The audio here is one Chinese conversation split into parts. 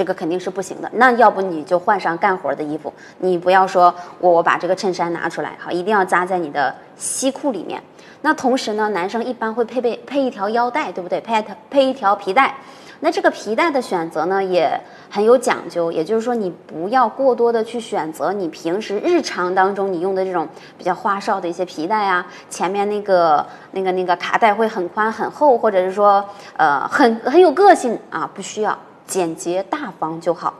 这个肯定是不行的。那要不你就换上干活的衣服，你不要说我我把这个衬衫拿出来，好，一定要扎在你的西裤里面。那同时呢，男生一般会配备配一条腰带，对不对？配配一条皮带。那这个皮带的选择呢，也很有讲究，也就是说，你不要过多的去选择你平时日常当中你用的这种比较花哨的一些皮带啊，前面那个那个那个卡带会很宽很厚，或者是说呃很很有个性啊，不需要，简洁大方就好。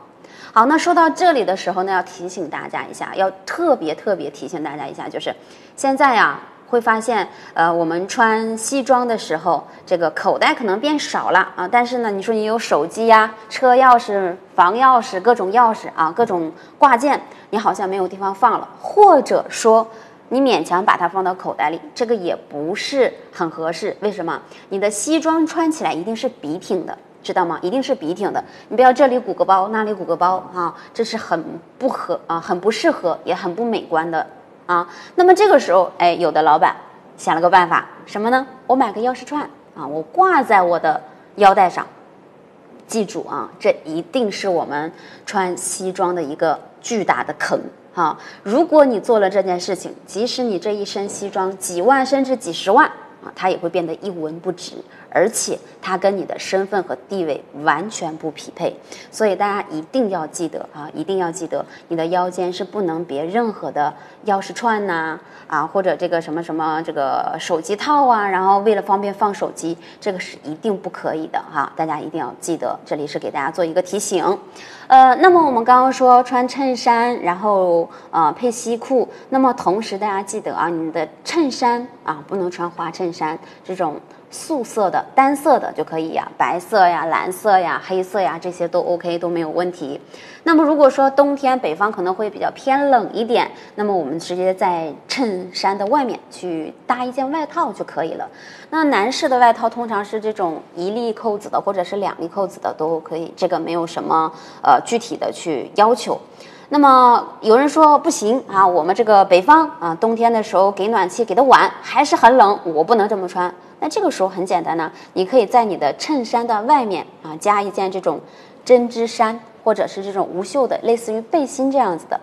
好，那说到这里的时候呢，要提醒大家一下，要特别特别提醒大家一下，就是现在呀。会发现，呃，我们穿西装的时候，这个口袋可能变少了啊。但是呢，你说你有手机呀、车钥匙、房钥匙、各种钥匙啊、各种挂件，你好像没有地方放了，或者说你勉强把它放到口袋里，这个也不是很合适。为什么？你的西装穿起来一定是笔挺的，知道吗？一定是笔挺的。你不要这里鼓个包，那里鼓个包啊，这是很不合啊，很不适合，也很不美观的。啊，那么这个时候，哎，有的老板想了个办法，什么呢？我买个钥匙串啊，我挂在我的腰带上。记住啊，这一定是我们穿西装的一个巨大的坑啊。如果你做了这件事情，即使你这一身西装几万甚至几十万啊，它也会变得一文不值。而且它跟你的身份和地位完全不匹配，所以大家一定要记得啊，一定要记得，你的腰间是不能别任何的钥匙串呐，啊或者这个什么什么这个手机套啊，然后为了方便放手机，这个是一定不可以的哈，大家一定要记得，这里是给大家做一个提醒。呃，那么我们刚刚说穿衬衫，然后呃配西裤，那么同时大家记得啊，你的衬衫啊不能穿花衬衫这种。素色的、单色的就可以呀，白色呀、蓝色呀、黑色呀，这些都 OK，都没有问题。那么如果说冬天北方可能会比较偏冷一点，那么我们直接在衬衫的外面去搭一件外套就可以了。那男士的外套通常是这种一粒扣子的，或者是两粒扣子的都可以，这个没有什么呃具体的去要求。那么有人说不行啊，我们这个北方啊，冬天的时候给暖气给的晚，还是很冷，我不能这么穿。那这个时候很简单呢，你可以在你的衬衫的外面啊加一件这种针织衫，或者是这种无袖的，类似于背心这样子的，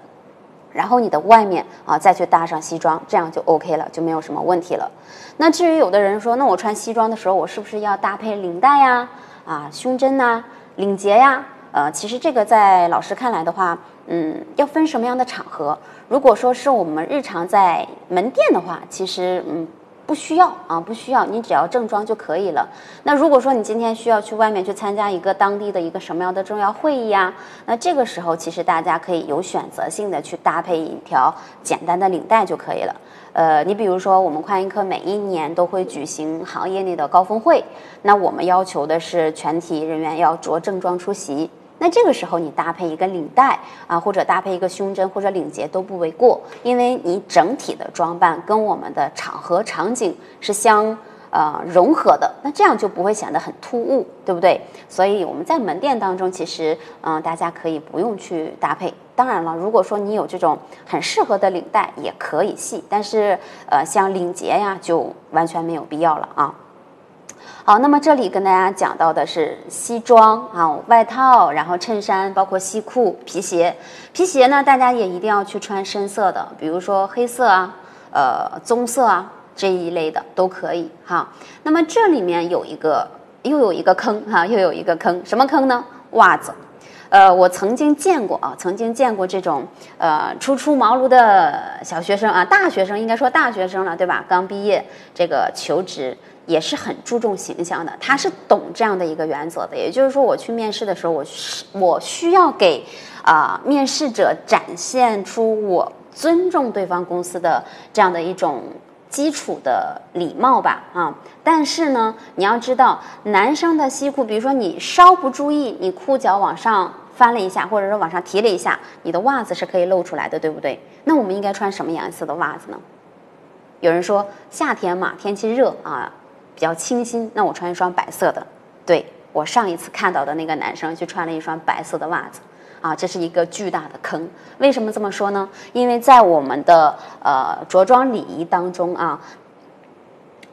然后你的外面啊再去搭上西装，这样就 OK 了，就没有什么问题了。那至于有的人说，那我穿西装的时候，我是不是要搭配领带呀、啊胸针呐、领结呀？呃，其实这个在老师看来的话。嗯，要分什么样的场合？如果说是我们日常在门店的话，其实嗯不需要啊，不需要，你只要正装就可以了。那如果说你今天需要去外面去参加一个当地的一个什么样的重要会议啊，那这个时候其实大家可以有选择性的去搭配一条简单的领带就可以了。呃，你比如说我们快印科每一年都会举行行业内的高峰会，那我们要求的是全体人员要着正装出席。那这个时候你搭配一个领带啊，或者搭配一个胸针或者领结都不为过，因为你整体的装扮跟我们的场合场景是相呃融合的，那这样就不会显得很突兀，对不对？所以我们在门店当中，其实嗯大家可以不用去搭配。当然了，如果说你有这种很适合的领带，也可以系，但是呃像领结呀，就完全没有必要了啊。好，那么这里跟大家讲到的是西装啊，外套，然后衬衫，包括西裤、皮鞋。皮鞋呢，大家也一定要去穿深色的，比如说黑色啊，呃，棕色啊这一类的都可以哈。那么这里面有一个，又有一个坑哈，又有一个坑，什么坑呢？袜子。呃，我曾经见过啊，曾经见过这种呃初出茅庐的小学生啊，大学生应该说大学生了，对吧？刚毕业，这个求职。也是很注重形象的，他是懂这样的一个原则的。也就是说，我去面试的时候，我需我需要给啊面试者展现出我尊重对方公司的这样的一种基础的礼貌吧啊。但是呢，你要知道，男生的西裤，比如说你稍不注意，你裤脚往上翻了一下，或者说往上提了一下，你的袜子是可以露出来的，对不对？那我们应该穿什么颜色的袜子呢？有人说夏天嘛，天气热啊。比较清新，那我穿一双白色的。对我上一次看到的那个男生就穿了一双白色的袜子，啊，这是一个巨大的坑。为什么这么说呢？因为在我们的呃着装礼仪当中啊，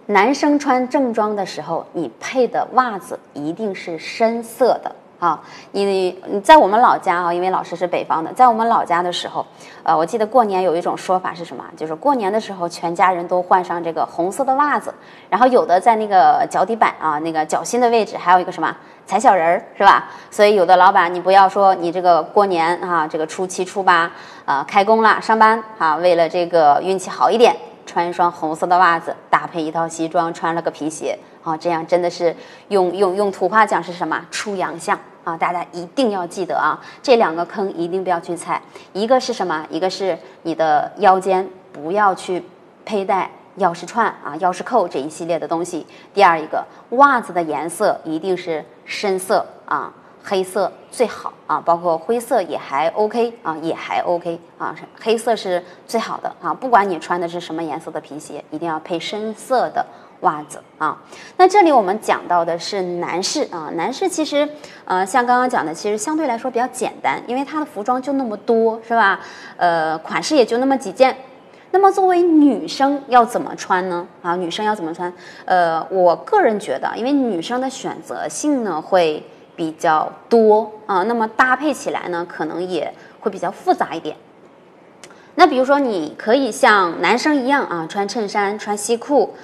男生穿正装的时候，你配的袜子一定是深色的啊，你你在我们老家啊，因为老师是北方的，在我们老家的时候，呃，我记得过年有一种说法是什么？就是过年的时候，全家人都换上这个红色的袜子，然后有的在那个脚底板啊，那个脚心的位置，还有一个什么踩小人儿，是吧？所以有的老板，你不要说你这个过年啊，这个初七初八啊开工了上班啊，为了这个运气好一点，穿一双红色的袜子，搭配一套西装，穿了个皮鞋。啊，这样真的是用用用土话讲是什么？出洋相啊！大家一定要记得啊，这两个坑一定不要去踩。一个是什么？一个是你的腰间不要去佩戴钥匙串啊、钥匙扣这一系列的东西。第二一个，袜子的颜色一定是深色啊，黑色最好啊，包括灰色也还 OK 啊，也还 OK 啊，黑色是最好的啊。不管你穿的是什么颜色的皮鞋，一定要配深色的。袜子啊，那这里我们讲到的是男士啊，男士其实呃，像刚刚讲的，其实相对来说比较简单，因为他的服装就那么多，是吧？呃，款式也就那么几件。那么作为女生要怎么穿呢？啊，女生要怎么穿？呃，我个人觉得，因为女生的选择性呢会比较多啊，那么搭配起来呢，可能也会比较复杂一点。那比如说，你可以像男生一样啊，穿衬衫、穿西裤